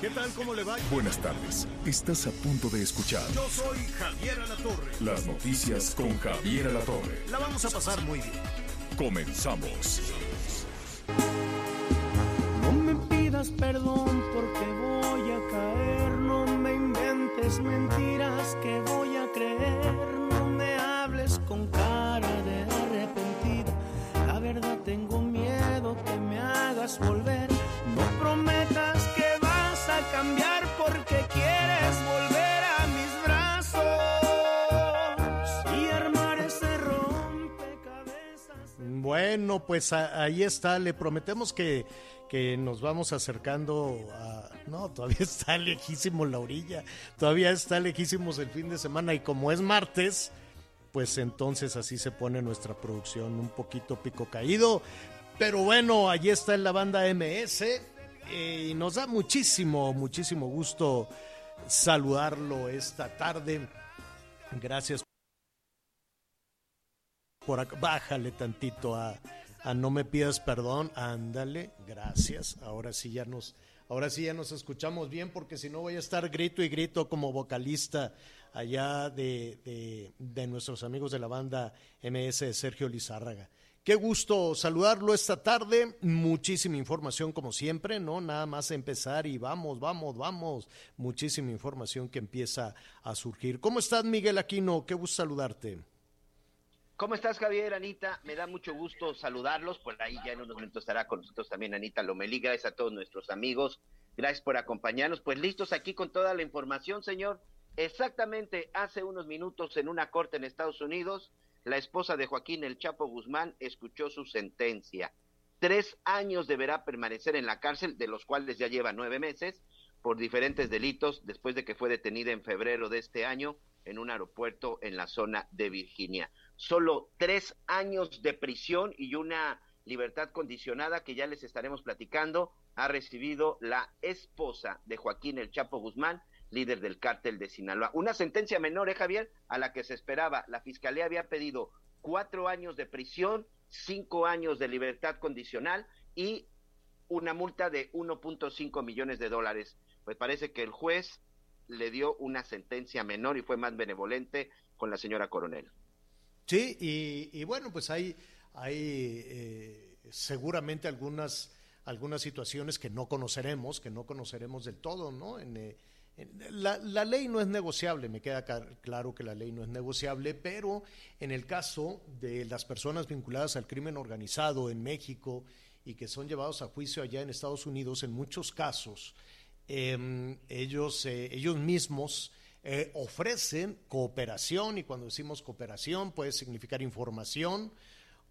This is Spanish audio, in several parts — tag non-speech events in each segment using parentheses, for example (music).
¿Qué tal? ¿Cómo le va? Buenas tardes. Estás a punto de escuchar Yo soy Javier Alatorre. las noticias con Javier Alatorre. La vamos a pasar muy bien. Comenzamos. No me pidas perdón porque voy a caer, no me inventes mentiras que voy a creer, no me hables con cara de arrepentido, la verdad tengo miedo que me hagas volver, Bueno, pues ahí está. Le prometemos que, que nos vamos acercando a... No, (laughs) todavía está lejísimo la orilla. Todavía está lejísimos el fin de semana. Y como es martes, pues entonces así se pone nuestra producción un poquito pico caído. Pero bueno, allí está en la banda MS. eh, y nos da muchísimo, muchísimo gusto saludarlo esta tarde. Gracias por acá. Bájale tantito a, no me pidas perdón. Ándale, gracias. Ahora sí ya nos, ahora sí ya nos escuchamos bien, porque si no voy a estar grito y grito como vocalista allá de, de, de nuestros amigos de la banda MS Sergio Lizárraga. Qué gusto saludarlo esta tarde. Muchísima información como siempre, ¿no? Nada más empezar y vamos, vamos, vamos. Muchísima información que empieza a surgir. ¿Cómo estás, Miguel Aquino? Qué gusto saludarte. ¿Cómo estás, Javier, Anita? Me da mucho gusto saludarlos. Por ahí ya en unos minutos estará con nosotros también Anita Lomelí. Gracias a todos nuestros amigos. Gracias por acompañarnos. Pues listos aquí con toda la información, señor. Exactamente hace unos minutos en una corte en Estados Unidos, la esposa de Joaquín El Chapo Guzmán escuchó su sentencia. Tres años deberá permanecer en la cárcel, de los cuales ya lleva nueve meses, por diferentes delitos después de que fue detenida en febrero de este año en un aeropuerto en la zona de Virginia. Solo tres años de prisión y una libertad condicionada que ya les estaremos platicando ha recibido la esposa de Joaquín El Chapo Guzmán, líder del cártel de Sinaloa. Una sentencia menor, ¿eh, Javier? A la que se esperaba. La fiscalía había pedido cuatro años de prisión, cinco años de libertad condicional y una multa de 1.5 millones de dólares. Pues parece que el juez le dio una sentencia menor y fue más benevolente con la señora coronel. Sí, y, y bueno, pues hay, hay eh, seguramente algunas, algunas situaciones que no conoceremos, que no conoceremos del todo, ¿no? En, eh, la, la ley no es negociable, me queda claro que la ley no es negociable, pero en el caso de las personas vinculadas al crimen organizado en México y que son llevados a juicio allá en Estados Unidos, en muchos casos, eh, ellos, eh, ellos mismos eh, ofrecen cooperación y cuando decimos cooperación puede significar información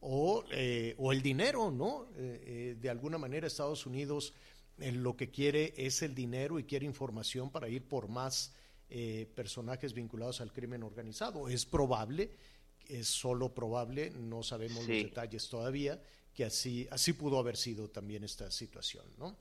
o, eh, o el dinero, ¿no? Eh, eh, de alguna manera Estados Unidos lo que quiere es el dinero y quiere información para ir por más eh, personajes vinculados al crimen organizado. Es probable, es solo probable, no sabemos Sí. los detalles todavía, que así, así pudo haber sido también esta situación, ¿no?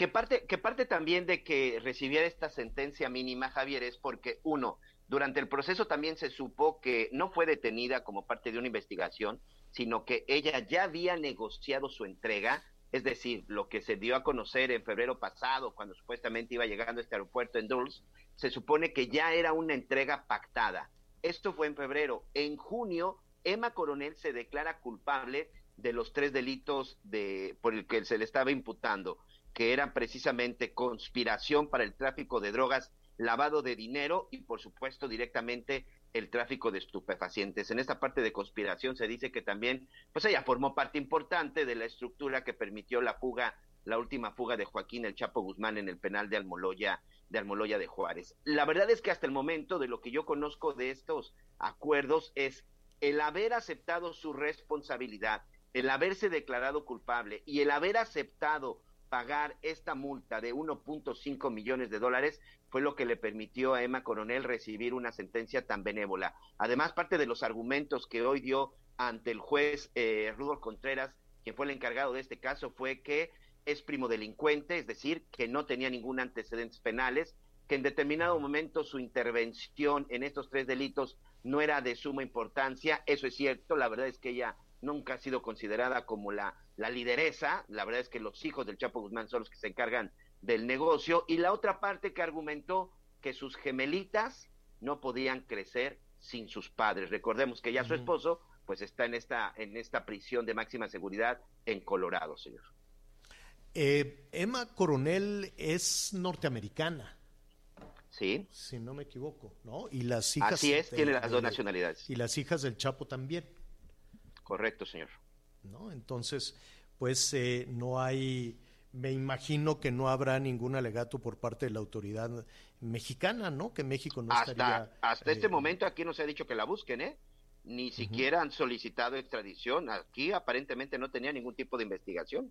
Que parte, que parte también de que recibiera esta sentencia mínima, Javier, es porque, uno, durante el proceso también se supo que no fue detenida como parte de una investigación, sino que ella ya había negociado su entrega, es decir, lo que se dio a conocer en febrero pasado, cuando supuestamente iba llegando a este aeropuerto en Dulles, se supone que ya era una entrega pactada. Esto fue en febrero. En junio, Emma Coronel se declara culpable de los tres delitos de, por el que se le estaba imputando que eran precisamente conspiración para el tráfico de drogas, lavado de dinero y, por supuesto, directamente el tráfico de estupefacientes. En esta parte de conspiración se dice que también, pues ella formó parte importante de la estructura que permitió la fuga, la última fuga de Joaquín El Chapo Guzmán en el penal de Almoloya, de Almoloya de Juárez. La verdad es que hasta el momento de lo que yo conozco de estos acuerdos es el haber aceptado su responsabilidad el haberse declarado culpable y el haber aceptado pagar esta multa de 1.5 millones de dólares fue lo que le permitió a Emma Coronel recibir una sentencia tan benévola. Además, parte de los argumentos que hoy dio ante el juez eh, Rudolf Contreras, quien fue el encargado de este caso, fue que es primo delincuente, es decir, que no tenía ningún antecedentes penales, que en determinado momento su intervención en estos tres delitos no era de suma importancia. Eso es cierto, la verdad es que ella nunca ha sido considerada como la, la lideresa, la verdad es que los hijos del Chapo Guzmán son los que se encargan del negocio, y la otra parte que argumentó que sus gemelitas no podían crecer sin sus padres. Recordemos que ya su esposo pues está en esta, en esta prisión de máxima seguridad en Colorado, señor. Eh, Emma Coronel es norteamericana. Sí. Si no me equivoco, ¿no? Y las hijas. Así es, tiene las dos nacionalidades. Y las hijas del Chapo también. Correcto, señor. ¿No? Entonces, pues eh, no hay, me imagino que no habrá ningún alegato por parte de la autoridad mexicana, ¿no? Que México no hasta, estaría. Hasta este eh, momento aquí no se ha dicho que la busquen, ¿eh? Ni siquiera han solicitado extradición. Aquí aparentemente no tenía ningún tipo de investigación.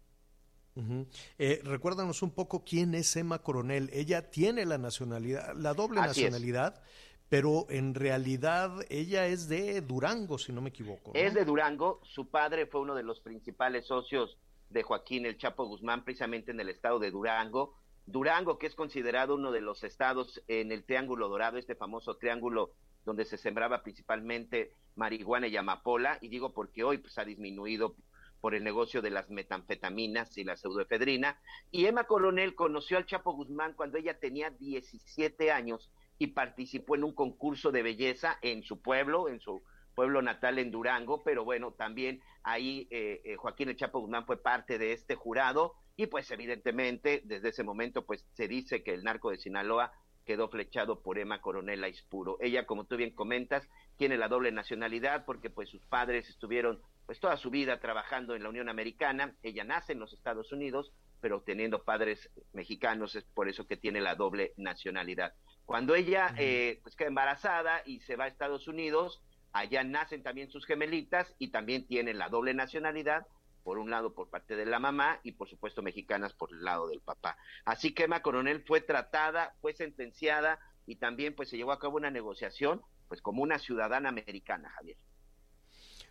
eh, recuérdanos un poco quién es Emma Coronel. Ella tiene la nacionalidad, la doble nacionalidad, pero en realidad ella es de Durango, si no me equivoco. Es de Durango, su padre fue uno de los principales socios de Joaquín El Chapo Guzmán, precisamente en el estado de Durango. Durango, que es considerado uno de los estados en el Triángulo Dorado, este famoso triángulo donde se sembraba principalmente marihuana y amapola, y digo porque hoy pues, ha disminuido por el negocio de las metanfetaminas y la pseudoefedrina. Y Emma Coronel conoció al Chapo Guzmán cuando ella tenía 17 años y participó en un concurso de belleza en su pueblo, en su pueblo natal en Durango, pero bueno, también ahí eh, eh, Joaquín El Guzmán fue parte de este jurado y pues evidentemente desde ese momento pues se dice que el narco de Sinaloa quedó flechado por Emma Coronel Aispuro. Ella, como tú bien comentas, tiene la doble nacionalidad porque pues sus padres estuvieron pues toda su vida trabajando en la Unión Americana. Ella nace en los Estados Unidos, pero teniendo padres mexicanos, es por eso que tiene la doble nacionalidad. Cuando ella eh, pues queda embarazada y se va a Estados Unidos, allá nacen también sus gemelitas y también tiene la doble nacionalidad, por un lado por parte de la mamá y por supuesto mexicanas por el lado del papá. Así que Emma Coronel fue tratada, fue sentenciada y también pues se llevó a cabo una negociación pues como una ciudadana americana, Javier.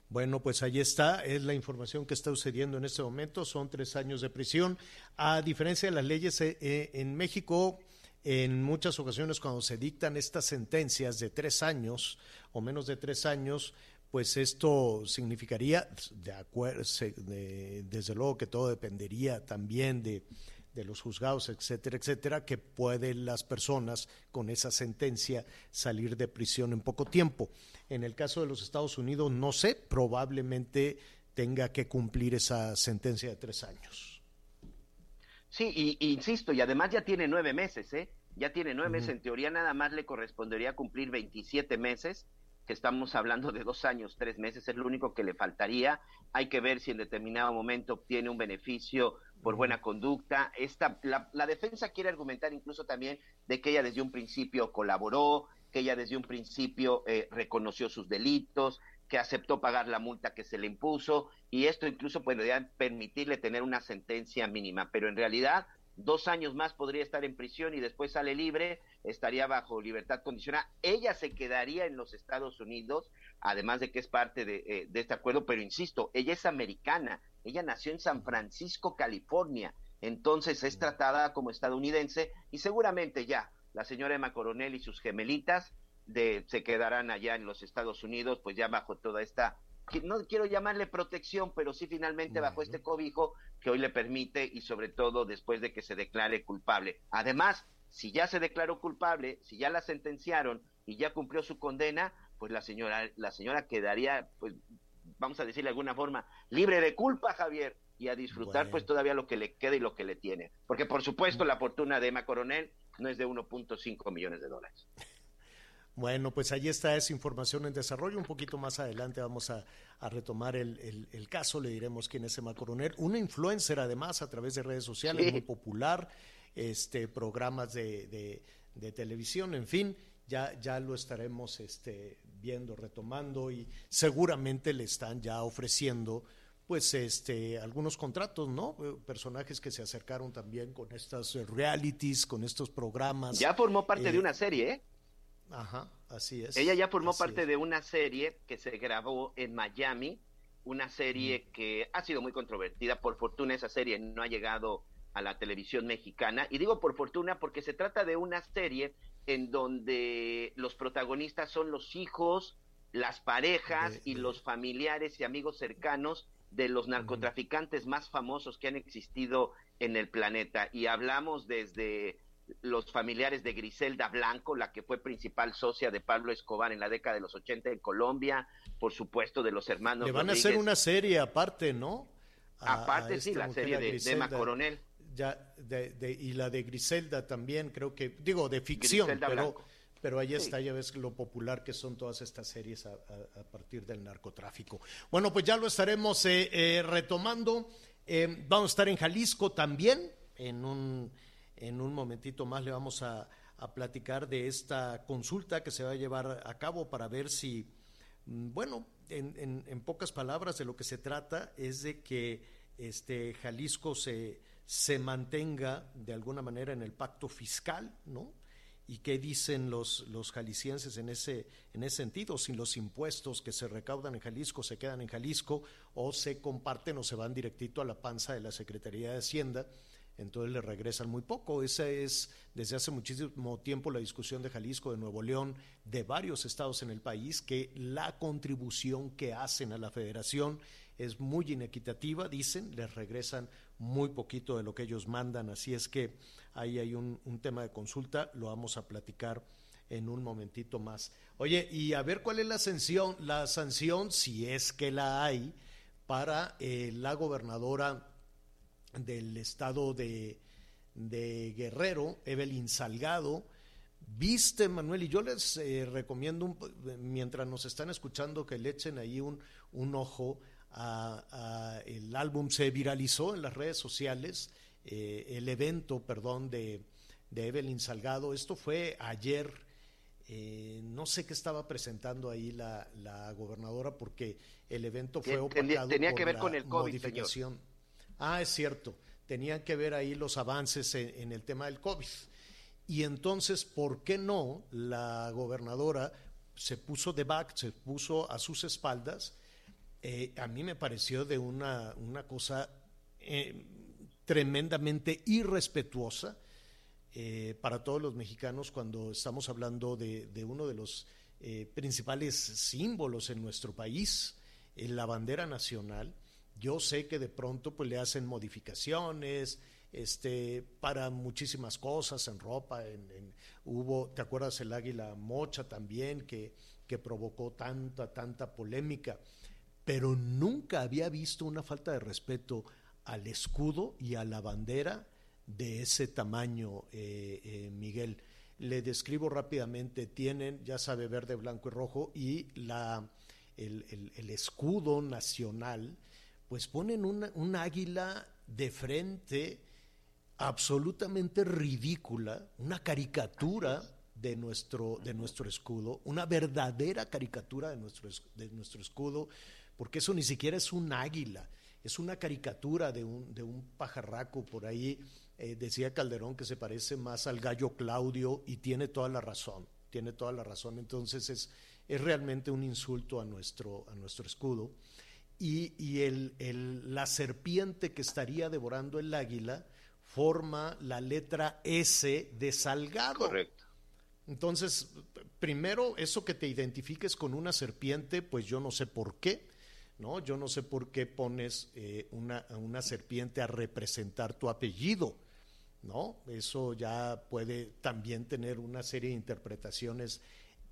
Bueno, pues ahí está, es la información que está sucediendo en este momento, son tres años de prisión. A diferencia de las leyes eh, eh, en México, en muchas ocasiones cuando se dictan estas sentencias de tres años o menos de tres años, pues esto significaría, de desde luego que todo dependería también de, los juzgados, etcétera, etcétera, que pueden las personas con esa sentencia salir de prisión en poco tiempo. En el caso de los Estados Unidos, no sé, probablemente tenga que cumplir esa sentencia de tres años. Sí, y, insisto, y además ya tiene nueve meses, ¿eh? Ya tiene nueve meses, en teoría nada más le correspondería cumplir 27 meses, que estamos hablando de dos años, tres meses, es lo único que le faltaría. Hay que ver si en determinado momento obtiene un beneficio por buena conducta. Esta, la, la defensa quiere argumentar incluso también de que ella desde un principio colaboró, que ella desde un principio eh, reconoció sus delitos, que aceptó pagar la multa que se le impuso y esto incluso podría permitirle tener una sentencia mínima, pero en realidad dos años más podría estar en prisión y después sale libre, estaría bajo libertad condicional. Ella se quedaría en los Estados Unidos, además de que es parte de, eh, de, este acuerdo, pero insisto, ella es americana, ella nació en San Francisco, California, entonces es tratada como estadounidense y seguramente ya la señora Emma Coronel y sus gemelitas de, se quedarán allá en los Estados Unidos, pues ya bajo toda esta no quiero llamarle protección, pero sí finalmente bajo este cobijo que hoy le permite y sobre todo después de que se declare culpable. Además, si ya se declaró culpable, si ya la sentenciaron y ya cumplió su condena, pues la señora la señora quedaría pues vamos a decir de alguna forma libre de culpa, Javier, y a disfrutar pues todavía lo que le queda y lo que le tiene, porque por supuesto la fortuna de Emma Coronel no es de 1.5 millones de dólares. Bueno, pues ahí está esa información en desarrollo. Un poquito más adelante vamos a, retomar el, caso, le diremos quién es Emma Coronel. Una influencer además a través de redes sociales, muy popular, este, programas de, televisión, en fin, ya, ya lo estaremos este, viendo, retomando y seguramente le están ya ofreciendo pues este algunos contratos, ¿no? Eh, personajes que se acercaron también con estas realities, con estos programas. Ya formó parte de una serie, ¿eh? Ajá, así es. Ella ya formó parte de una serie que se grabó en Miami, una serie que ha sido muy controvertida. Por fortuna esa serie no ha llegado a la televisión mexicana. Y digo por fortuna porque se trata de una serie en donde los protagonistas son los hijos, las parejas y los familiares y amigos cercanos de los narcotraficantes más famosos que han existido en el planeta. Y hablamos desde los familiares de Griselda Blanco, la que fue principal socia de Pablo Escobar en la década de los 80 en Colombia, por supuesto de los hermanos. Le van a hacer una serie aparte, ¿no? aparte, sí, la serie de Dema Coronel. Ya, de, y la de Griselda también, creo que, digo, de ficción, pero, pero ahí está, ya ves lo popular que son todas estas series a, partir del narcotráfico. Bueno, pues ya lo estaremos eh, eh, retomando. Eh, vamos a estar en Jalisco también, en un en un momentito más le vamos a, platicar de esta consulta que se va a llevar a cabo para ver si, mm, bueno, en, pocas palabras de lo que se trata es de que este Jalisco se, se mantenga de alguna manera en el pacto fiscal, ¿no? ¿Y qué dicen los, los jaliscienses en ese, en ese sentido? Si los impuestos que se recaudan en Jalisco se quedan en Jalisco o se comparten o se van directito a la panza de la Secretaría de Hacienda entonces le regresan muy poco. Esa es desde hace muchísimo tiempo la discusión de Jalisco, de Nuevo León, de varios estados en el país, que la contribución que hacen a la federación es muy inequitativa, dicen, les regresan muy poquito de lo que ellos mandan, así es que ahí hay un, tema de consulta, lo vamos a platicar en un momentito más. Oye, y a ver cuál es la sanción, la sanción, si es que la hay, para eh, la gobernadora del estado de, Guerrero, Evelyn Salgado. Viste, Manuel, y yo les eh, recomiendo, mientras nos están escuchando, que le echen ahí un, un ojo a, el álbum. Se viralizó en las redes sociales, eh, el evento, perdón, de, Evelyn Salgado. Esto fue ayer. Eh, no sé qué estaba presentando ahí la, gobernadora porque el evento fue opacado tenía, que ver con el COVID, modificación. Ah, es cierto, tenían que ver ahí los avances en, el tema del COVID. Y entonces, ¿por qué no la gobernadora se puso de back, se puso a sus espaldas? Eh, a mí me pareció de una, una cosa eh, tremendamente irrespetuosa eh, para todos los mexicanos cuando estamos hablando de, de uno de los principales símbolos en nuestro país, la bandera nacional yo sé que de pronto pues le hacen modificaciones este, para muchísimas cosas en ropa, en, hubo, ¿te acuerdas el águila mocha también que, que provocó tanta, tanta polémica? Pero nunca había visto una falta de respeto al escudo y a la bandera de ese tamaño, eh, eh, Miguel. Le describo rápidamente, tienen, ya sabe, verde, blanco y rojo y la, el, el escudo nacional pues ponen una, un águila de frente absolutamente ridícula, una caricatura de nuestro, de nuestro escudo, una verdadera caricatura de nuestro, de nuestro escudo, porque eso ni siquiera es un águila, es una caricatura de un, de un pajarraco por ahí. Eh, decía Calderón que se parece más al gallo Claudio y tiene toda la razón, tiene toda la razón. Entonces es, es realmente un insulto a nuestro, a nuestro escudo y, el, la serpiente que estaría devorando el águila forma la letra S de Salgado. Correcto. Entonces, primero, eso que te identifiques con una serpiente, pues yo no sé por qué, ¿no? Yo no sé por qué pones eh, una, una serpiente a representar tu apellido, ¿no? Eso ya puede también tener una serie de interpretaciones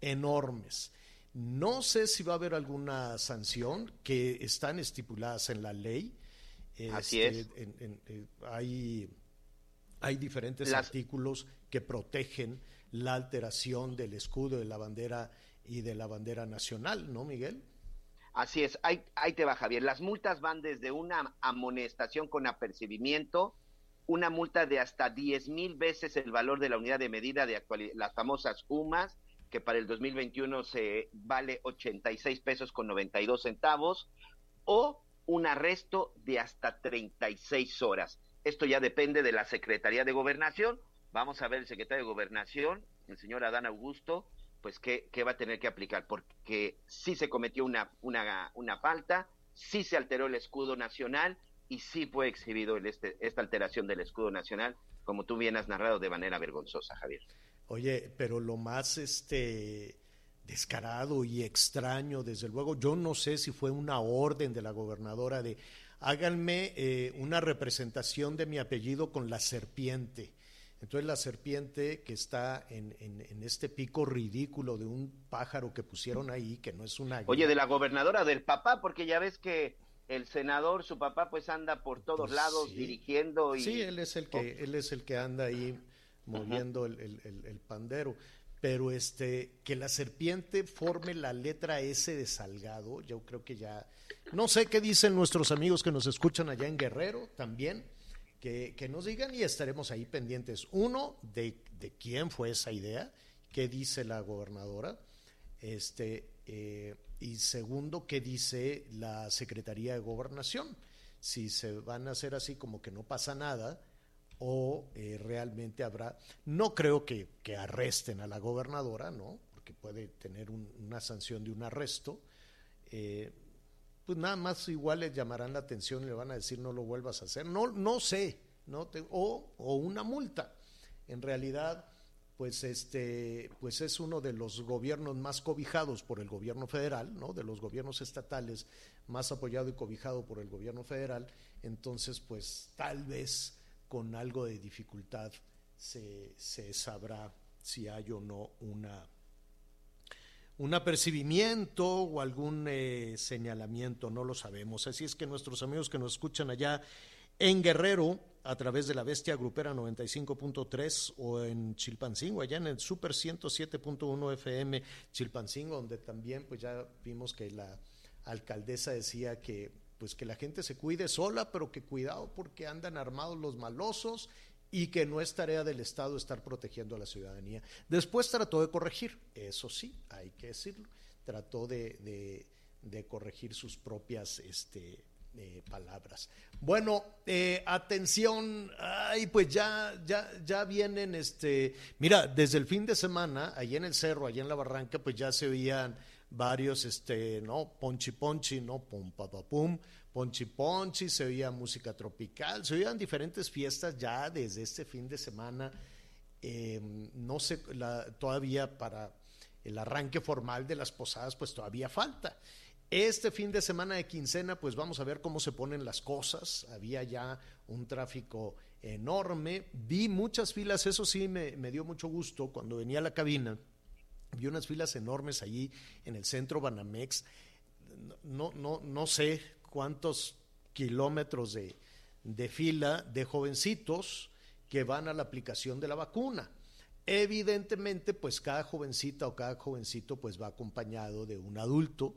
enormes. No sé si va a haber alguna sanción que están estipuladas en la ley. Así es. Este, eh, hay, hay diferentes artículos que protegen la alteración del escudo de la bandera y de la bandera nacional, ¿no, Miguel? Así es, ahí, ahí te va Javier. Las multas van desde una amonestación con apercibimiento, una multa de hasta 10 mil veces el valor de la unidad de medida de las famosas UMAS, que para el 2021 se vale 86 pesos con 92 centavos, o un arresto de hasta 36 horas. Esto ya depende de la Secretaría de Gobernación. Vamos a ver el secretario de Gobernación, el señor Adán Augusto, pues qué, qué va a tener que aplicar, porque sí se cometió una, una, una falta, sí se alteró el escudo nacional y sí fue exhibido este, esta alteración del escudo nacional, como tú bien has narrado de manera vergonzosa, Javier. Oye, pero lo más este descarado y extraño, desde luego, yo no sé si fue una orden de la gobernadora de háganme eh, una representación de mi apellido con la serpiente. Entonces la serpiente que está en, en, este pico ridículo de un pájaro que pusieron ahí, que no es una... Oye, de la gobernadora, del papá, porque ya ves que el senador, su papá, pues anda por todos pues lados dirigiendo y... Sí, él es el que, él es el que anda ahí moviendo el, pandero. Pero este, que la serpiente forme la letra S de Salgado, yo creo que ya... No sé qué dicen nuestros amigos que nos escuchan allá en Guerrero también que, nos digan y estaremos ahí pendientes. Uno, de, quién fue esa idea, qué dice la gobernadora, este, eh, y segundo, qué dice la Secretaría de Gobernación. Si se van a hacer así como que no pasa nada o eh, realmente habrá, no creo que, arresten a la gobernadora, ¿no? Porque puede tener una sanción de un arresto. Eh, pues nada más igual le llamarán la atención y le van a decir no lo vuelvas a hacer. No, no sé, ¿no? o, o una multa. En realidad, pues este, pues es uno de los gobiernos más cobijados por el gobierno federal, ¿no? De los gobiernos estatales más apoyado y cobijado por el gobierno federal. Entonces, pues tal vez con algo de dificultad se, sabrá si hay o no una un apercibimiento o algún eh, señalamiento, no lo sabemos. Así es que nuestros amigos que nos escuchan allá en Guerrero, a través de la Bestia Grupera 95.3 o en Chilpancingo, allá en el Super 107.1 FM Chilpancingo, donde también pues ya vimos que la alcaldesa decía que pues que la gente se cuide sola, pero que cuidado porque andan armados los malosos y que no es tarea del Estado estar protegiendo a la ciudadanía. Después trató de corregir, eso sí, hay que decirlo, trató de, corregir sus propias este, eh, palabras. Bueno, eh, atención, ay, pues ya, ya, ya vienen, este, mira, desde el fin de semana, allí en el cerro, allí en la barranca, pues ya se oían varios, este, ¿no? Ponchi Ponchi, ¿no? Pum, pa, pum, Ponchi Ponchi, se oía música tropical, se oían diferentes fiestas ya desde este fin de semana. Em, no sé, todavía para el arranque formal de las posadas, pues todavía falta. Este fin de semana de quincena, pues vamos a ver cómo se ponen las cosas. Había ya un tráfico enorme. Vi muchas filas, eso sí me, me dio mucho gusto cuando venía a la cabina. Vi unas filas enormes allí en el centro Banamex. No, no, no sé cuántos kilómetros de, de fila de jovencitos que van a la aplicación de la vacuna. Evidentemente, pues cada jovencita o cada jovencito pues va acompañado de un adulto.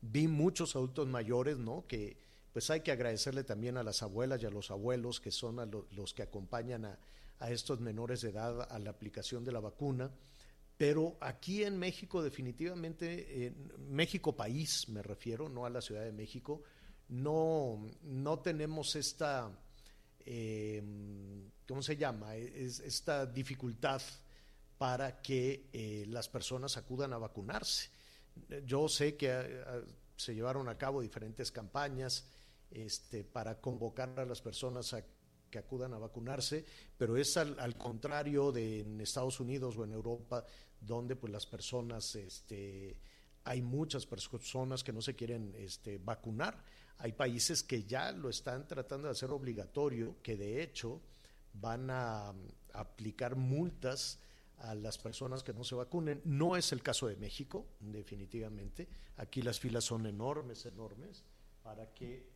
Vi muchos adultos mayores, ¿no? Que pues hay que agradecerle también a las abuelas y a los abuelos que son los que acompañan a, a, estos menores de edad a la aplicación de la vacuna. Pero aquí en México definitivamente, en México país me refiero, no a la Ciudad de México, no, no tenemos esta, eh, ¿cómo se llama? esta dificultad para que eh, las personas acudan a vacunarse. Yo sé que eh, se llevaron a cabo diferentes campañas este, para convocar a las personas a que acudan a vacunarse, pero es al, contrario de en Estados Unidos o en Europa, donde pues las personas, este, hay muchas personas que no se quieren este, vacunar hay países que ya lo están tratando de hacer obligatorio, que de hecho van a, aplicar multas a las personas que no se vacunen. No es el caso de México, definitivamente. Aquí las filas son enormes, enormes, para que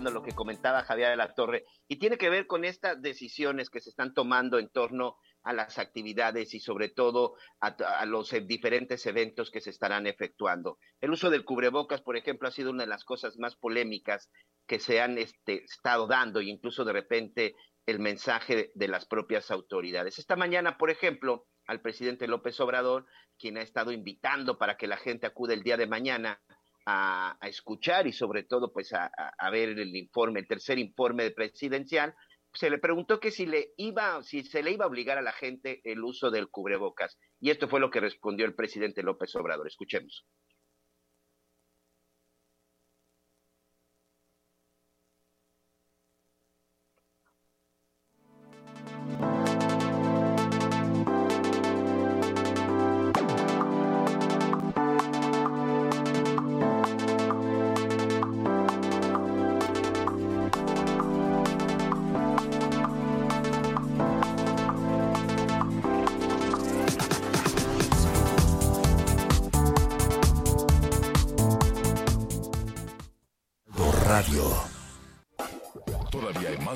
Lo que comentaba Javier de la Torre, y tiene que ver con estas decisiones que se están tomando en torno a las actividades y sobre todo a, los eh, diferentes eventos que se estarán efectuando. El uso del cubrebocas, por ejemplo, ha sido una de las cosas más polémicas que se han este, estado dando, e incluso de repente el mensaje de las propias autoridades. Esta mañana, por ejemplo, al presidente López Obrador, quien ha estado invitando para que la gente acude el día de mañana a, escuchar y sobre todo pues a, ver el informe, el tercer informe presidencial, se le preguntó que si le iba, si se le iba a obligar a la gente el uso del cubrebocas. Y esto fue lo que respondió el presidente López Obrador. Escuchemos.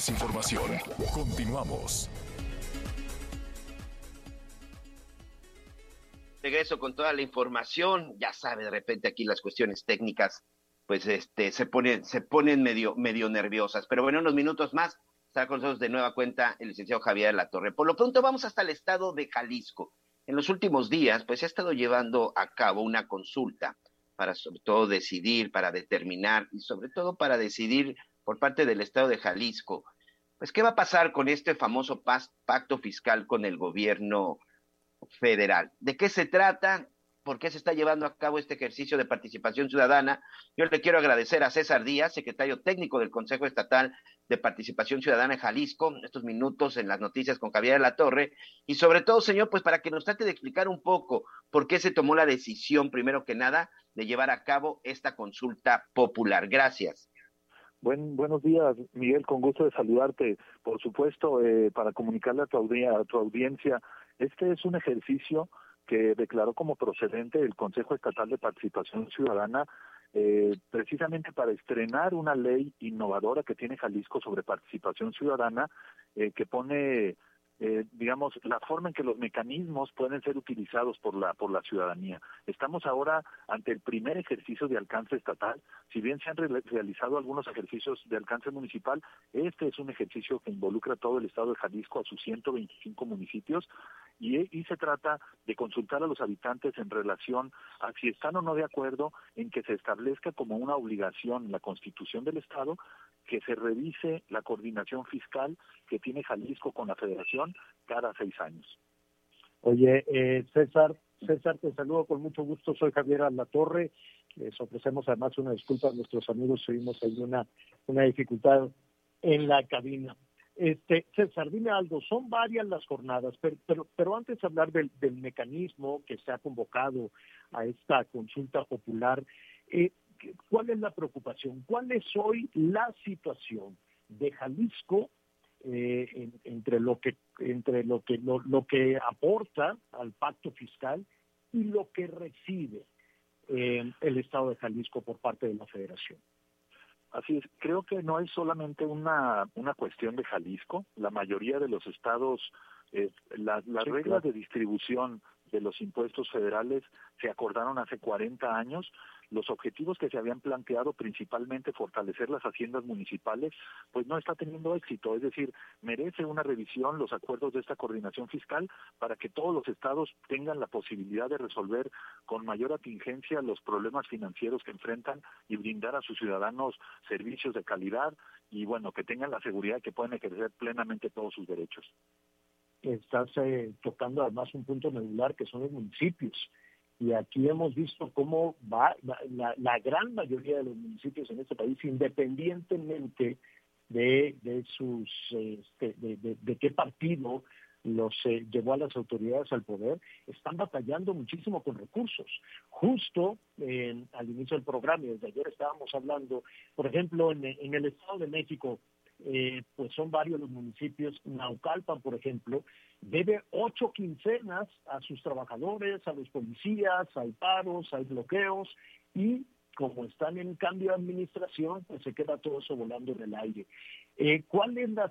Información. Continuamos. Regreso con toda la información. Ya sabe, de repente aquí las cuestiones técnicas, pues este, se ponen, se ponen medio, medio nerviosas. Pero bueno, unos minutos más está con nosotros de nueva cuenta el licenciado Javier La Torre. Por lo pronto vamos hasta el estado de Jalisco. En los últimos días, pues se ha estado llevando a cabo una consulta para sobre todo decidir, para determinar y sobre todo para decidir por parte del estado de Jalisco pues, ¿qué va a pasar con este famoso pacto fiscal con el gobierno federal? ¿De qué se trata? ¿Por qué se está llevando a cabo este ejercicio de participación ciudadana? Yo le quiero agradecer a César Díaz, secretario técnico del Consejo Estatal de Participación Ciudadana en Jalisco, estos minutos en las noticias con Javier la Torre, y sobre todo, señor, pues para que nos trate de explicar un poco por qué se tomó la decisión, primero que nada, de llevar a cabo esta consulta popular. Gracias. Buen, buenos días, Miguel, con gusto de saludarte. Por supuesto, eh, para comunicarle a tu, a tu audiencia, este es un ejercicio que declaró como procedente el Consejo Estatal de Participación Ciudadana eh, precisamente para estrenar una ley innovadora que tiene Jalisco sobre participación ciudadana eh, que pone eh, digamos, la forma en que los mecanismos pueden ser utilizados por la, por la ciudadanía. Estamos ahora ante el primer ejercicio de alcance estatal. Si bien se han realizado algunos ejercicios de alcance municipal, este es un ejercicio que involucra a todo el estado de Jalisco, a sus 125 municipios, y, y se trata de consultar a los habitantes en relación a si están o no de acuerdo en que se establezca como una obligación en la constitución del estado que se revise la coordinación fiscal que tiene Jalisco con la federación cada seis años. Oye, eh, César, César, te saludo con mucho gusto. Soy Javier Alatorre. Les ofrecemos además una disculpa a nuestros amigos. Tuvimos ahí una, una dificultad en la cabina. Este, César, dime algo, son varias las jornadas, pero, pero, pero antes de hablar del, mecanismo que se ha convocado a esta consulta popular, eh, ¿cuál es la preocupación? ¿Cuál es hoy la situación de Jalisco eh, entre lo que entre lo que lo, que aporta al pacto fiscal y lo que recibe eh, el Estado de Jalisco por parte de la Federación? Así es, creo que no es solamente una, una cuestión de Jalisco, la mayoría de los estados, eh, las reglas de distribución de los impuestos federales se acordaron hace 40 años los objetivos que se habían planteado, principalmente fortalecer las haciendas municipales, pues no está teniendo éxito. Es decir, merece una revisión los acuerdos de esta coordinación fiscal para que todos los estados tengan la posibilidad de resolver con mayor atingencia los problemas financieros que enfrentan y brindar a sus ciudadanos servicios de calidad y bueno, que tengan la seguridad de que pueden ejercer plenamente todos sus derechos. Estás eh, tocando además un punto medular que son los municipios y aquí hemos visto cómo va la, gran mayoría de los municipios en este país, independientemente de, de sus este, de, qué partido los eh, llevó a las autoridades al poder, están batallando muchísimo con recursos. Justo al inicio del programa, y desde ayer estábamos hablando, por ejemplo, en, en el Estado de México, eh, pues son varios los municipios. Naucalpan, por ejemplo, debe ocho quincenas a sus trabajadores, a los policías, hay paros, hay bloqueos y como están en cambio de administración, pues se queda todo eso volando en el aire. Eh, ¿Cuál es la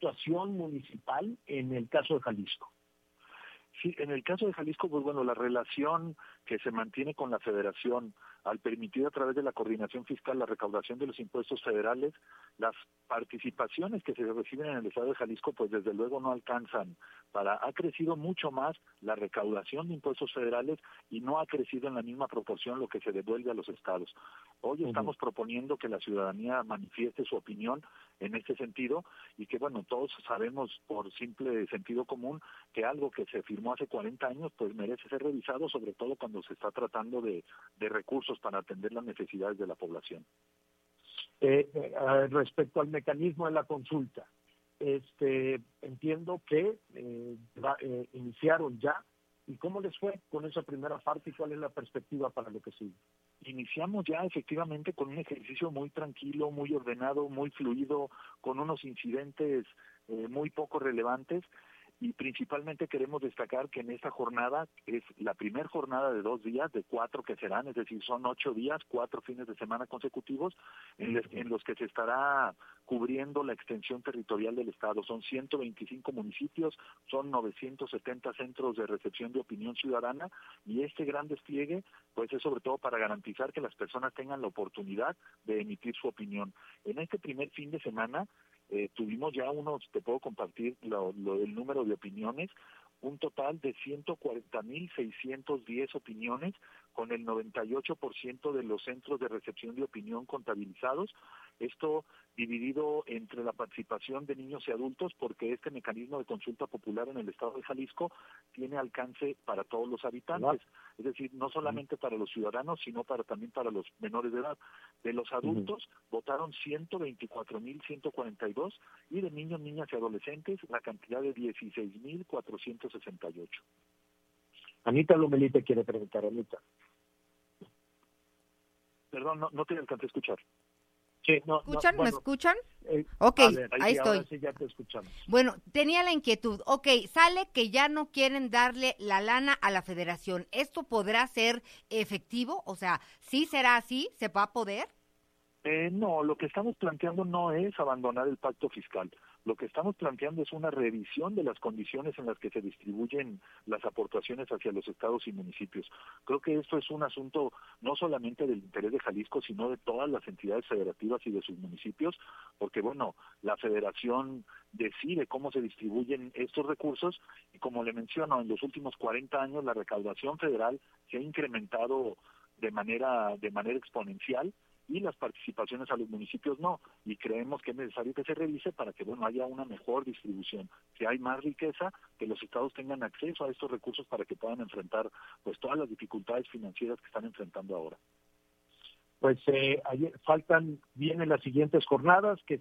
Situación municipal en el caso de Jalisco. Sí, en el caso de Jalisco, pues bueno, la relación que se mantiene con la federación al permitir a través de la coordinación fiscal la recaudación de los impuestos federales, las participaciones que se reciben en el estado de Jalisco, pues desde luego no alcanzan para, ha crecido mucho más la recaudación de impuestos federales y no ha crecido en la misma proporción lo que se devuelve a los estados. Hoy estamos proponiendo que la ciudadanía manifieste su opinión en este sentido y que bueno, todos sabemos por simple sentido común que algo que se firmó hace 40 años pues merece ser revisado, sobre todo cuando se está tratando de, de recursos para atender las necesidades de la población. Eh, eh, respecto al mecanismo de la consulta, este, entiendo que eh, eh, iniciaron ya. ¿Y cómo les fue con esa primera parte y cuál es la perspectiva para lo que sigue? Iniciamos ya efectivamente con un ejercicio muy tranquilo, muy ordenado, muy fluido, con unos incidentes eh, muy poco relevantes y principalmente queremos destacar que en esta jornada es la primera jornada de dos días, de cuatro que serán, es decir, son ocho días, cuatro fines de semana consecutivos, en, en los que se estará cubriendo la extensión territorial del Estado. Son 125 municipios, son 970 centros de recepción de opinión ciudadana y este gran despliegue pues es sobre todo para garantizar que las personas tengan la oportunidad de emitir su opinión. En este primer fin de semana eh, tuvimos ya unos, te puedo compartir lo, lo, el número de opiniones, un total de 140.610 opiniones, con el 98% de los centros de recepción de opinión contabilizados. Esto dividido entre la participación de niños y adultos, porque este mecanismo de consulta popular en el estado de Jalisco tiene alcance para todos los habitantes, es decir, no solamente para los ciudadanos, sino para también para los menores de edad. De los adultos uh -huh. votaron 124.142 y de niños, niñas y adolescentes la cantidad de 16.468. Anita Lomelí te quiere preguntar, Anita. Perdón, no, no te alcancé a escuchar. Sí, no, ¿Escuchan? no, bueno, ¿Me escuchan? eh, Ok, ver, ahí ahí estoy. ahora sí ya te escuchamos. Bueno, tenía la inquietud. Ok, sale que ya no quieren darle la lana a la federación. ¿Esto podrá ser efectivo? O sea, ¿sí será así? ¿Se va a poder? Eh, no, lo que estamos planteando no es abandonar el pacto fiscal. Lo que estamos planteando es una revisión de las condiciones en las que se distribuyen las aportaciones hacia los estados y municipios. Creo que esto es un asunto no solamente del interés de Jalisco, sino de todas las entidades federativas y de sus municipios, porque bueno, la federación decide cómo se distribuyen estos recursos y como le menciono, en los últimos 40 años la recaudación federal se ha incrementado de manera de manera exponencial y las participaciones a los municipios no y creemos que es necesario que se revise para que bueno haya una mejor distribución si hay más riqueza que los estados tengan acceso a estos recursos para que puedan enfrentar pues todas las dificultades financieras que están enfrentando ahora Pues eh, ayer, faltan, vienen las siguientes jornadas, que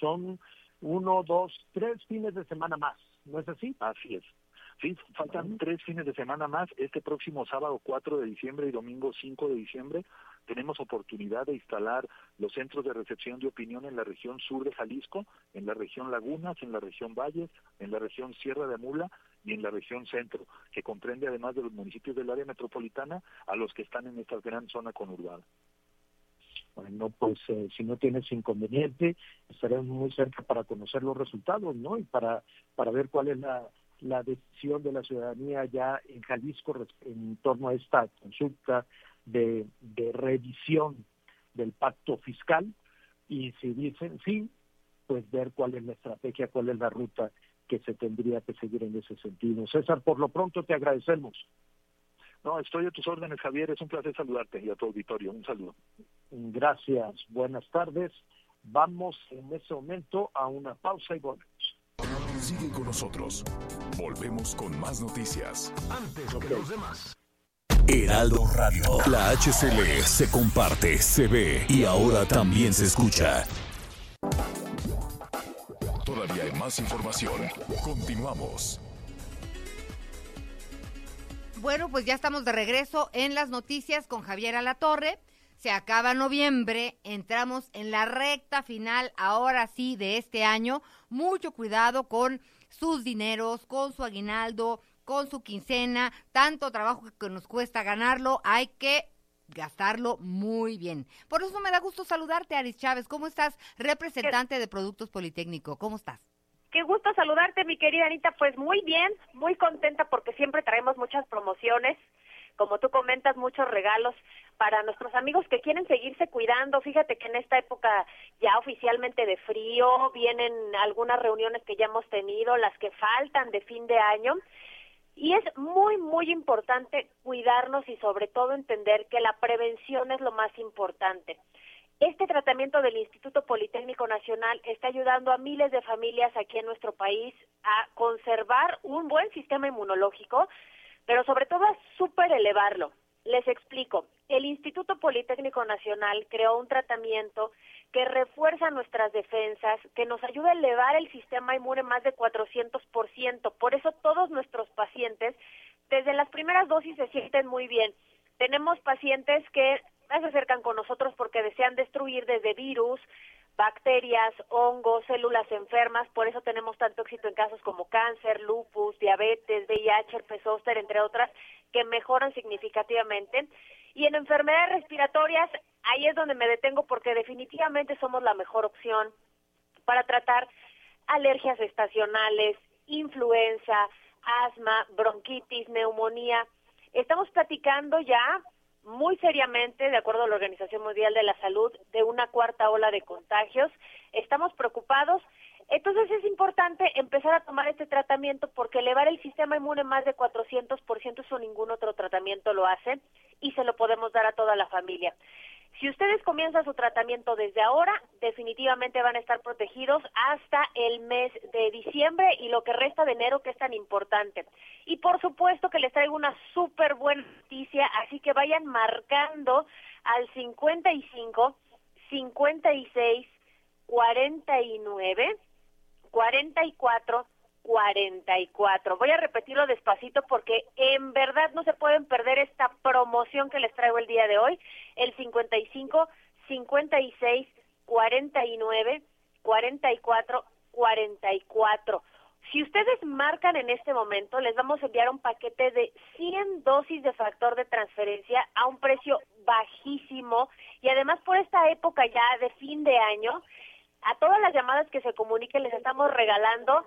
son uno, dos, tres fines de semana más, ¿no es así? Así es. Sí, faltan tres fines de semana más. Este próximo sábado 4 de diciembre y domingo 5 de diciembre tenemos oportunidad de instalar los centros de recepción de opinión en la región sur de Jalisco, en la región Lagunas, en la región Valles, en la región Sierra de Mula y en la región centro, que comprende además de los municipios del área metropolitana a los que están en esta gran zona conurbada. Bueno, pues eh, si no tienes inconveniente, estaremos muy cerca para conocer los resultados, ¿no? Y para, para ver cuál es la, la decisión de la ciudadanía ya en Jalisco en torno a esta consulta de, de revisión del pacto fiscal y si dicen sí, pues ver cuál es la estrategia, cuál es la ruta que se tendría que seguir en ese sentido. César, por lo pronto te agradecemos. No, estoy a tus órdenes, Javier. Es un placer saludarte y a tu auditorio. Un saludo. Gracias. Buenas tardes. Vamos en ese momento a una pausa y volvemos. Sigue con nosotros. Volvemos con más noticias. Antes que los demás. Heraldo Radio. La HCL se comparte, se ve y ahora también se escucha. Todavía hay más información. Continuamos. Bueno, pues ya estamos de regreso en las noticias con Javier Alatorre. se acaba noviembre, entramos en la recta final, ahora sí, de este año. Mucho cuidado con sus dineros, con su aguinaldo, con su quincena, tanto trabajo que nos cuesta ganarlo, hay que gastarlo muy bien. Por eso me da gusto saludarte, Aris Chávez. ¿Cómo estás? Representante de Productos Politécnico. ¿Cómo estás? Qué gusto saludarte, mi querida Anita. Pues muy bien, muy contenta porque siempre traemos muchas promociones, como tú comentas, muchos regalos para nuestros amigos que quieren seguirse cuidando. Fíjate que en esta época ya oficialmente de frío vienen algunas reuniones que ya hemos tenido, las que faltan de fin de año. Y es muy, muy importante cuidarnos y sobre todo entender que la prevención es lo más importante. Este tratamiento del Instituto Politécnico Nacional está ayudando a miles de familias aquí en nuestro país a conservar un buen sistema inmunológico, pero sobre todo a super elevarlo. Les explico. El Instituto Politécnico Nacional creó un tratamiento que refuerza nuestras defensas, que nos ayuda a elevar el sistema inmune más de 400%. Por eso todos nuestros pacientes, desde las primeras dosis, se sienten muy bien. Tenemos pacientes que se acercan con nosotros porque desean destruir desde virus, bacterias, hongos, células enfermas, por eso tenemos tanto éxito en casos como cáncer, lupus, diabetes, VIH, herpes entre otras, que mejoran significativamente. Y en enfermedades respiratorias, ahí es donde me detengo porque definitivamente somos la mejor opción para tratar alergias estacionales, influenza, asma, bronquitis, neumonía. Estamos platicando ya muy seriamente, de acuerdo a la Organización Mundial de la Salud, de una cuarta ola de contagios. Estamos preocupados. Entonces es importante empezar a tomar este tratamiento porque elevar el sistema inmune más de 400%, eso ningún otro tratamiento lo hace y se lo podemos dar a toda la familia. Si ustedes comienzan su tratamiento desde ahora, definitivamente van a estar protegidos hasta el mes de diciembre y lo que resta de enero, que es tan importante. Y por supuesto que les traigo una súper buena noticia, así que vayan marcando al 55, 56, 49, 44, 44. Voy a repetirlo despacito porque en verdad no se pueden perder esta promoción que les traigo el día de hoy. El 55 56 49 44 44. Si ustedes marcan en este momento, les vamos a enviar un paquete de 100 dosis de factor de transferencia a un precio bajísimo y además por esta época ya de fin de año, a todas las llamadas que se comuniquen les estamos regalando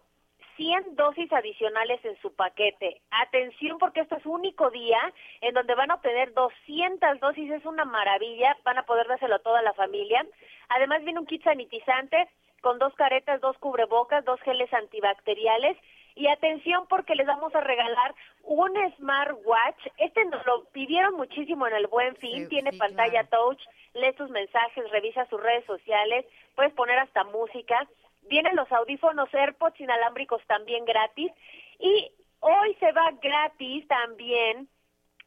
100 dosis adicionales en su paquete. Atención porque este es único día en donde van a obtener 200 dosis, es una maravilla, van a poder dárselo a toda la familia. Además viene un kit sanitizante con dos caretas, dos cubrebocas, dos geles antibacteriales y atención porque les vamos a regalar un smartwatch. Este nos lo pidieron muchísimo en el Buen Fin, tiene pantalla touch, lee sus mensajes, revisa sus redes sociales, puedes poner hasta música Vienen los audífonos AirPods inalámbricos también gratis. Y hoy se va gratis también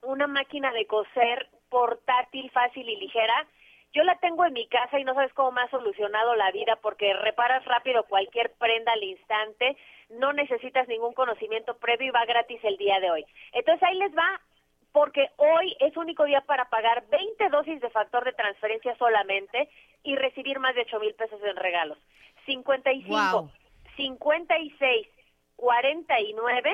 una máquina de coser portátil, fácil y ligera. Yo la tengo en mi casa y no sabes cómo me ha solucionado la vida porque reparas rápido cualquier prenda al instante, no necesitas ningún conocimiento previo y va gratis el día de hoy. Entonces ahí les va porque hoy es único día para pagar 20 dosis de factor de transferencia solamente y recibir más de 8 mil pesos en regalos. 55, 56, 49,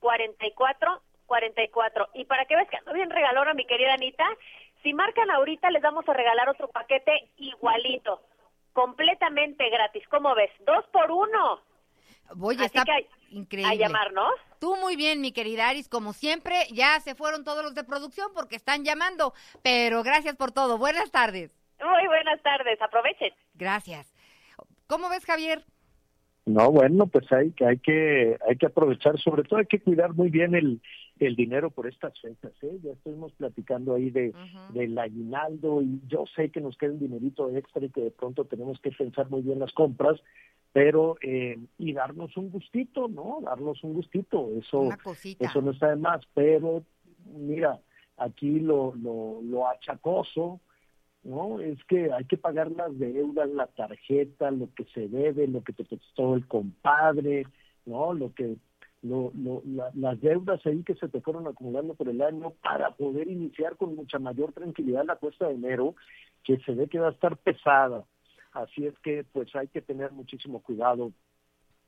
44, 44. Y para que veas que ando bien regalona, mi querida Anita, si marcan ahorita les vamos a regalar otro paquete igualito, completamente gratis. ¿Cómo ves? Dos por uno. Voy a estar increíble. A llamarnos. Tú muy bien, mi querida Aris, como siempre, ya se fueron todos los de producción porque están llamando, pero gracias por todo. Buenas tardes. Muy buenas tardes, aprovechen. Gracias. ¿Cómo ves, Javier? No, bueno, pues hay que hay que hay que aprovechar, sobre todo hay que cuidar muy bien el, el dinero por estas fechas, ¿eh? Ya estuvimos platicando ahí de del aguinaldo y yo sé que nos queda un dinerito extra y que de pronto tenemos que pensar muy bien las compras, pero eh, y darnos un gustito, ¿no? Darnos un gustito, eso eso no está de más, pero mira, aquí lo lo lo achacoso ¿no? Es que hay que pagar las deudas, la tarjeta, lo que se debe, lo que te costó el compadre, ¿no? Lo que lo, lo, las deudas ahí que se te fueron acumulando por el año para poder iniciar con mucha mayor tranquilidad la cuesta de enero, que se ve que va a estar pesada. Así es que pues hay que tener muchísimo cuidado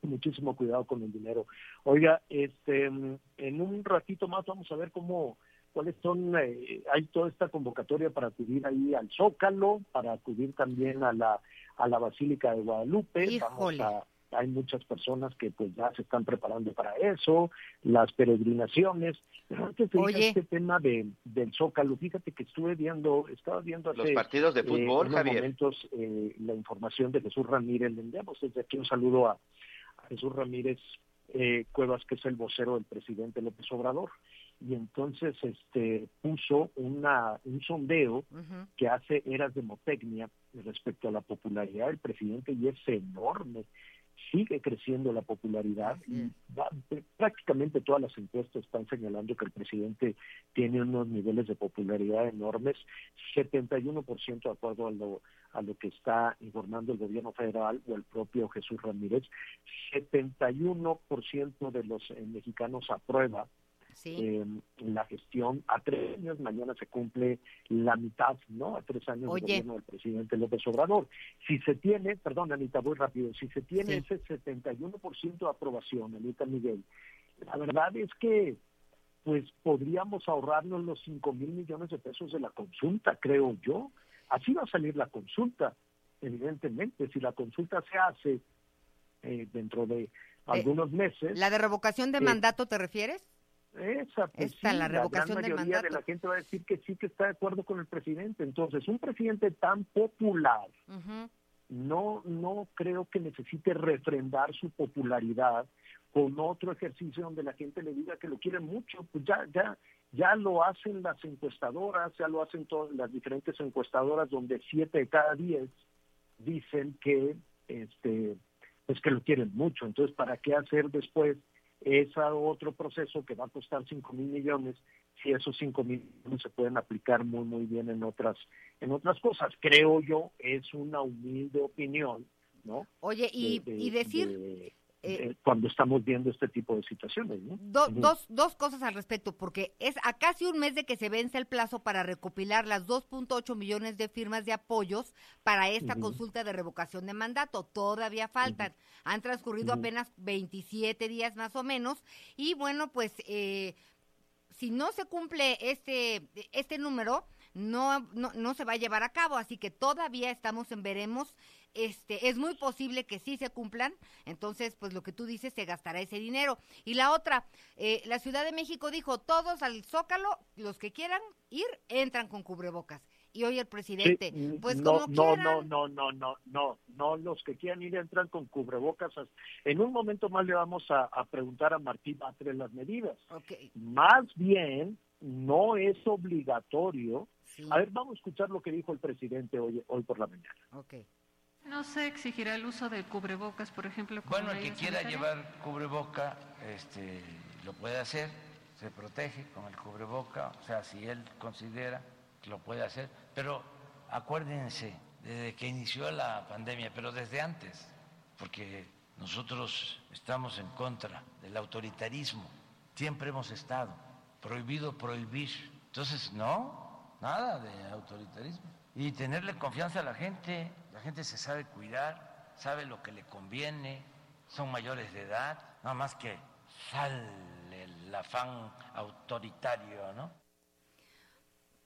muchísimo cuidado con el dinero. Oiga, este, en un ratito más vamos a ver cómo, cuáles son, eh, hay toda esta convocatoria para acudir ahí al Zócalo, para acudir también a la, a la Basílica de Guadalupe. Vamos a, hay muchas personas que pues ya se están preparando para eso, las peregrinaciones. Pero antes de este tema de, del Zócalo, fíjate que estuve viendo, estaba viendo los partidos de fútbol, eh, Javier. momentos eh, la información de Jesús Ramírez. Le enviamos desde aquí un saludo a, Jesús Ramírez eh, Cuevas, que es el vocero del presidente López Obrador y entonces este puso una un sondeo que hace Eras Demotecnia respecto a la popularidad del presidente y es enorme. Sigue creciendo la popularidad y prácticamente todas las encuestas están señalando que el presidente tiene unos niveles de popularidad enormes, 71% de acuerdo a lo, a lo que está informando el gobierno federal o el propio Jesús Ramírez, 71% de los eh, mexicanos aprueba eh, la gestión a tres años, mañana se cumple la mitad, ¿no? A tres años del gobierno del presidente López Obrador. Si se tiene, perdón Anita, voy rápido, si se tiene ese 71% de aprobación, Anita Miguel, la verdad es que pues podríamos ahorrarnos los 5 mil millones de pesos de la consulta, creo yo. Así va a salir la consulta, evidentemente. Si la consulta se hace eh, dentro de eh, algunos meses. ¿La de revocación de eh, mandato te refieres? Esa, pues Esta, la revocación gran del mayoría mandato. de la gente va a decir que sí que está de acuerdo con el presidente. Entonces, un presidente tan popular no no creo que necesite refrendar su popularidad con otro ejercicio donde la gente le diga que lo quiere mucho, pues ya ya ya lo hacen las encuestadoras, ya lo hacen todas las diferentes encuestadoras donde siete de cada diez dicen que este pues que lo quieren mucho. Entonces, ¿para qué hacer después es otro proceso que va a costar 5 mil millones si esos 5 mil millones se pueden aplicar muy muy bien en otras en otras cosas. Creo yo es una humilde opinión no Oye, y, De- de- y decir de- eh, de cuando estamos viendo este tipo de situaciones ¿no? do- dos, dos cosas al respecto, porque es a casi un mes de que se vence el plazo para recopilar las 2.8 millones de firmas de apoyos para esta consulta de revocación de mandato. Todavía faltan. Han transcurrido apenas 27 días más o menos. Y bueno, pues eh, si no se cumple este, este número, no, no, no se va a llevar a cabo. Así que todavía estamos en veremos. Este, es muy posible que sí se cumplan, entonces, pues lo que tú dices, se gastará ese dinero. Y la otra, eh, la Ciudad de México dijo, todos al Zócalo, los que quieran ir, entran con cubrebocas. Y hoy el presidente, Sí, pues no, como no, quieran. no, no, no, no, no, no, los que quieran ir entran con cubrebocas. En un momento más le vamos a, a preguntar a Martí Batres las medidas. Más bien, no es obligatorio. A ver, vamos a escuchar lo que dijo el presidente hoy, hoy por la mañana. No se exigirá el uso de cubrebocas, por ejemplo. como Bueno, el que quiera sanitaria? llevar cubreboca, este, lo puede hacer, se protege con el cubreboca, o sea, si él considera que lo puede hacer, pero acuérdense, desde que inició la pandemia, pero desde antes, porque nosotros estamos en contra del autoritarismo, siempre hemos estado, prohibido prohibir, entonces no, nada de autoritarismo, y tenerle confianza a la gente, la gente se sabe cuidar, sabe lo que le conviene, son mayores de edad, nada más que sale el afán autoritario, ¿no?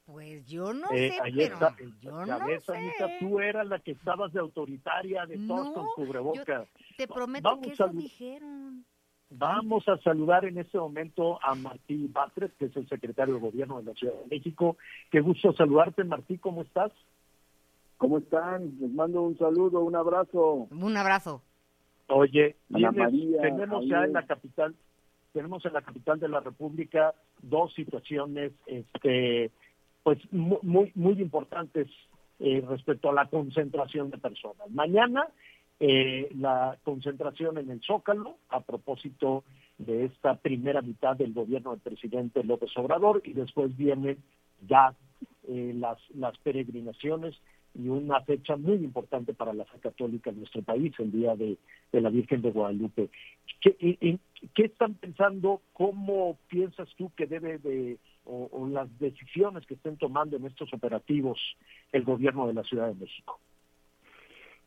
Pues yo no Eh, sé, ahí pero está, yo ya no sé. Anita, tú eras la que estabas de autoritaria, de todos con cubrebocas. Te prometo Vamos que a- eso dijeron. Vamos a saludar en este momento a Martí Batres, que es el secretario de Gobierno de la Ciudad de México. Qué gusto saludarte, Martí, ¿cómo estás? ¿Cómo están? Les mando un saludo, un abrazo. Un abrazo. Oye, María, tenemos ya en la capital, tenemos en la capital de la República dos situaciones, este, pues mu- muy muy importantes eh, respecto a la concentración de personas. Mañana eh, la concentración en el Zócalo a propósito de esta primera mitad del gobierno del presidente López Obrador y después vienen ya eh, las las peregrinaciones y una fecha muy importante para la fe católica en nuestro país, el Día de, la Virgen de Guadalupe. ¿Qué, ¿Qué, están pensando? ¿Cómo piensas tú que debe de, o, las decisiones que estén tomando en estos operativos el gobierno de la Ciudad de México?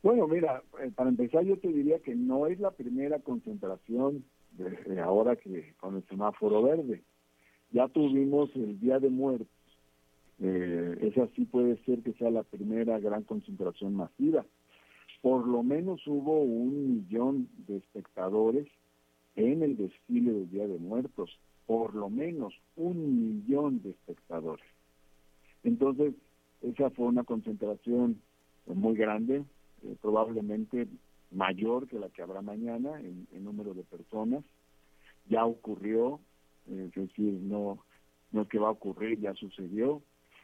Bueno, mira, eh, para empezar yo te diría que no es la primera concentración desde ahora que con el semáforo verde. Ya tuvimos el Día de Muertos eh, esa sí puede ser que sea la primera gran concentración masiva. Por lo menos hubo un millón de espectadores en el desfile del Día de Muertos, por lo menos un millón de espectadores. Entonces, esa fue una concentración muy grande, eh, probablemente mayor que la que habrá mañana en, número de personas. Ya ocurrió, es decir, no, no es que va a ocurrir, ya sucedió.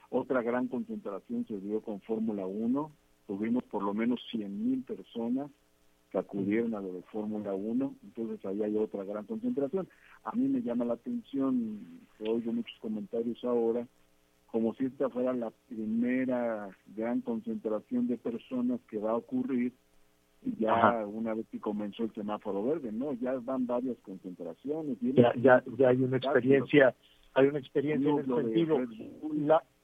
Otra gran concentración se dio con Fórmula 1. Tuvimos por lo menos 100.000 personas que acudieron a lo de Fórmula 1, entonces ahí hay otra gran concentración. A mí me llama la atención, oigo muchos comentarios ahora, como si esta fuera la primera gran concentración de personas que va a ocurrir ya una vez que comenzó el semáforo verde, ¿no? Ya van varias concentraciones. Ya, ya, ya hay una experiencia hay una experiencia en ese sentido.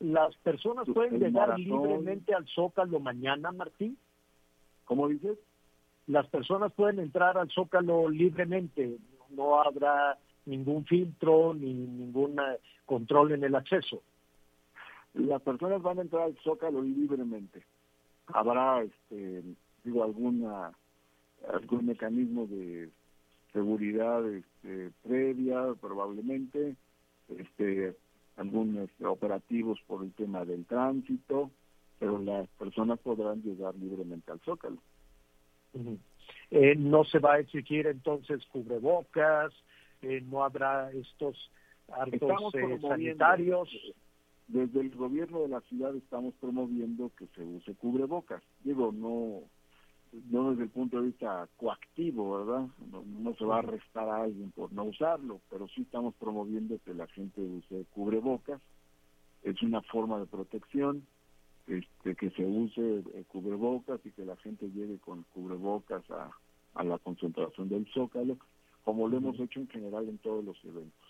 ¿Las personas pueden llegar libremente al Zócalo mañana, Martín? ¿Cómo dices? Las personas pueden entrar al Zócalo libremente, no habrá ningún filtro ni ningún eh, control en el acceso. Las personas van a entrar al Zócalo libremente. Habrá, este, digo, alguna algún mecanismo de seguridad este, previa, probablemente, este, algunos operativos por el tema del tránsito, pero las personas podrán llegar libremente al Zócalo. Eh, no se va a exigir entonces cubrebocas, eh, no habrá estos hartos eh, sanitarios. Desde el gobierno de la ciudad estamos promoviendo que se use cubrebocas. Digo, no no desde el punto de vista coactivo, ¿verdad? No, se va a arrestar a alguien por no usarlo, pero sí estamos promoviendo que la gente use cubrebocas. Es una forma de protección, este, que se use eh, cubrebocas y que la gente llegue con cubrebocas a, a la concentración del Zócalo, como lo hemos hecho en general en todos los eventos.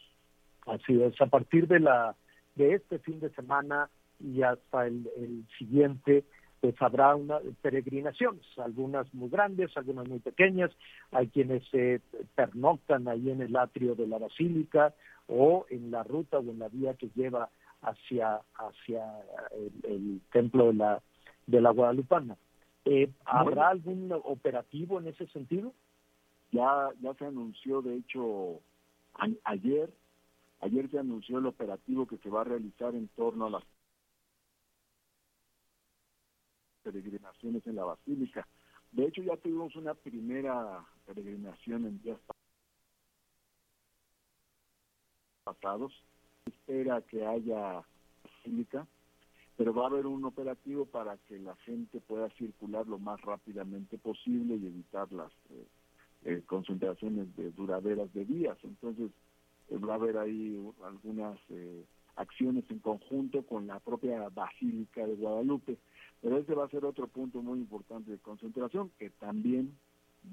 Así es, a partir de la de este fin de semana y hasta el, el siguiente, pues habrá una peregrinaciones, algunas muy grandes, algunas muy pequeñas, hay quienes se pernoctan ahí en el atrio de la basílica o en la ruta o en la vía que lleva hacia hacia el, templo de la de la Guadalupana. Eh, ¿Habrá algún operativo en ese sentido? Ya ya se anunció, de hecho, ayer ayer se anunció el operativo que se va a realizar en torno a las peregrinaciones en la Basílica. De hecho, ya tuvimos una primera peregrinación en días pasados. Espera que haya basílica, pero va a haber un operativo para que la gente pueda circular lo más rápidamente posible y evitar las eh, eh, concentraciones de duraderas de días. Entonces, va a haber ahí algunas acciones en conjunto con la propia Basílica de Guadalupe. Pero ese va a ser otro punto muy importante de concentración que también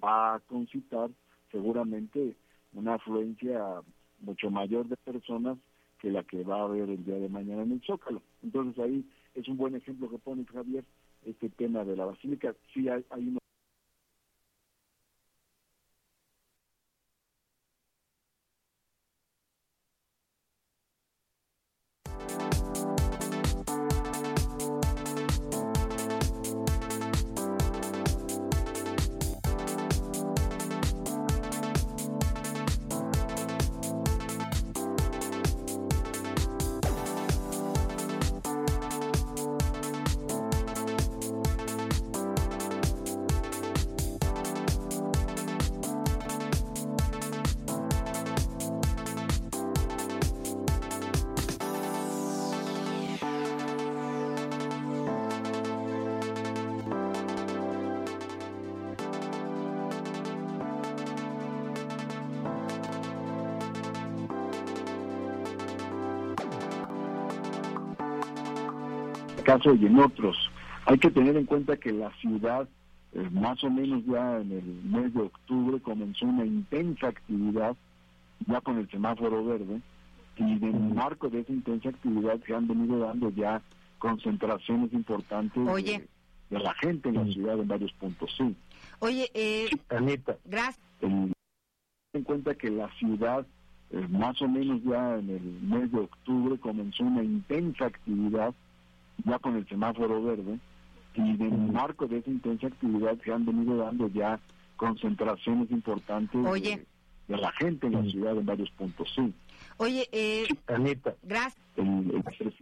va a concitar seguramente una afluencia mucho mayor de personas que la que va a haber el día de mañana en el Zócalo. Entonces ahí es un buen ejemplo que pone Javier, este tema de la basílica. Sí hay, hay unos caso y en otros. Hay que tener en cuenta que la ciudad, eh, más o menos ya en el mes de octubre, comenzó una intensa actividad, ya con el semáforo verde, y en el marco de esa intensa actividad se han venido dando ya concentraciones importantes Oye. De, de, la gente en la ciudad en varios puntos, sí. Oye, eh, Anita, gracias. el- en cuenta que la ciudad, eh, más o menos ya en el mes de octubre, comenzó una intensa actividad, ya con el semáforo verde, y en el marco de esa intensa actividad se han venido dando ya concentraciones importantes de- la gente en la ciudad en varios puntos, sí. Oye, eh, Anita, gracias. el- el-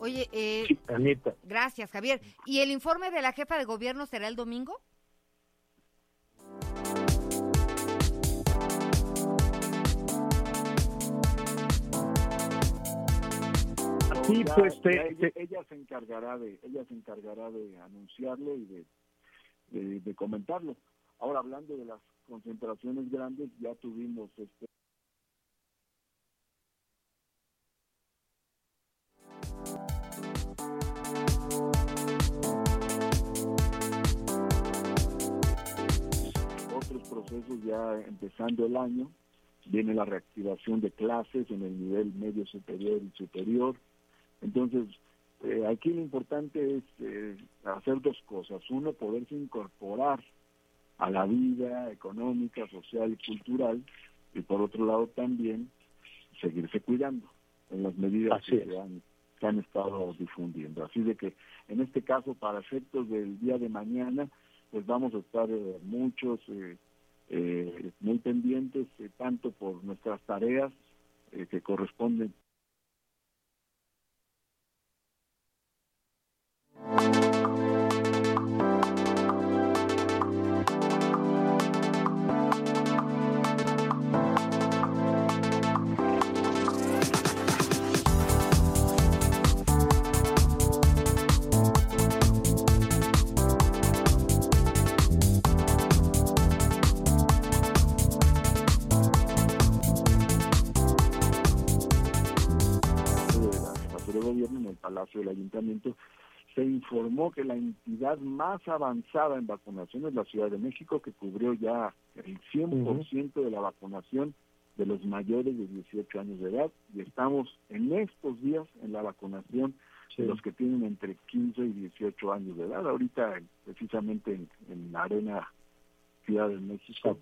Oye, eh, Anita. gracias, Javier. ¿Y el informe de la jefa de gobierno será el domingo? Sí, Ya- pues, te- ella, te- ella se encargará de ella se encargará de anunciarlo y de, de, de comentarlo. Ahora hablando de las concentraciones grandes, ya tuvimos este otros procesos ya empezando el año, viene la reactivación de clases en el nivel medio superior y superior. Entonces, eh, aquí lo importante es eh, hacer dos cosas. Uno, poderse incorporar a la vida económica, social y cultural, y por otro lado también seguirse cuidando en las medidas Así que es. se han, se han estado difundiendo. Así de que en este caso, para efectos del día de mañana, pues vamos a estar eh, muchos eh, eh, muy pendientes, tanto por nuestras tareas que corresponden Palacio del Ayuntamiento, se informó que la entidad más avanzada en vacunación es la Ciudad de México, que cubrió ya el 100% de la vacunación de los mayores de 18 años de edad, y estamos en estos días en la vacunación de los que tienen entre 15 y 18 años de edad. Ahorita, precisamente en, en la Arena Ciudad de México.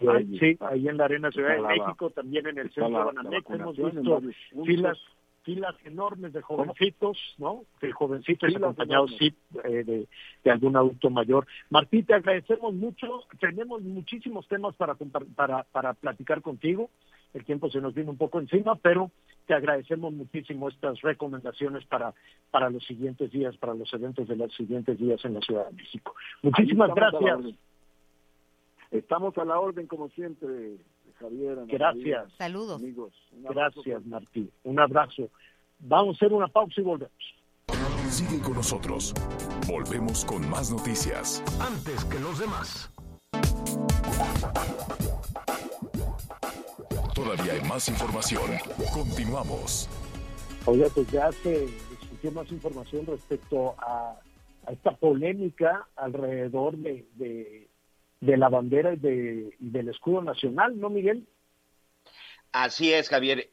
ahí sí, está- ahí en la Arena Ciudad de la- México, también en el centro de Banamex, hemos visto filas filas enormes de jovencitos, ¿no? De jovencitos Filas acompañados sí, eh, de, de algún adulto mayor. Martí, te agradecemos mucho. Tenemos muchísimos temas para, para, para platicar contigo. El tiempo se nos vino un poco encima, pero te agradecemos muchísimo estas recomendaciones para, para los siguientes días, para los eventos de los siguientes días en la Ciudad de México. Muchísimas a gracias. Estamos a la orden, como siempre, Javier. Ana Gracias. María, Saludos. Amigos. Gracias, Martí. Un abrazo. Vamos a hacer una pausa y volvemos. Sigue con nosotros. Volvemos con más noticias. Antes que los demás. Todavía hay más información. Continuamos. Oiga, pues ya se discutió más información respecto a, a esta polémica alrededor de, de, de la bandera y, de, del escudo nacional, ¿no, Miguel? Así es, Javier.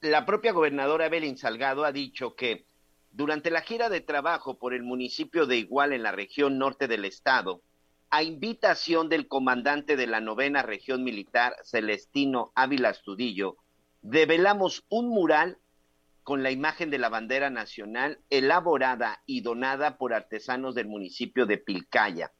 La propia gobernadora Evelyn Salgado ha dicho que durante la gira de trabajo por el municipio de Igual en la región norte del estado, a invitación del comandante de la novena región militar, Celestino Ávila Astudillo, develamos un mural con la imagen de la bandera nacional elaborada y donada por artesanos del municipio de Pilcaya.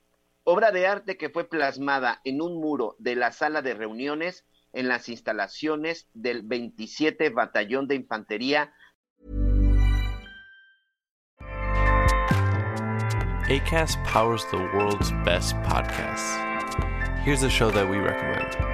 Obra de arte que fue plasmada en un muro de la sala de reuniones en las instalaciones del 27 Batallón de Infantería ACAST powers the world's best podcasts. Here's a show that we recommend.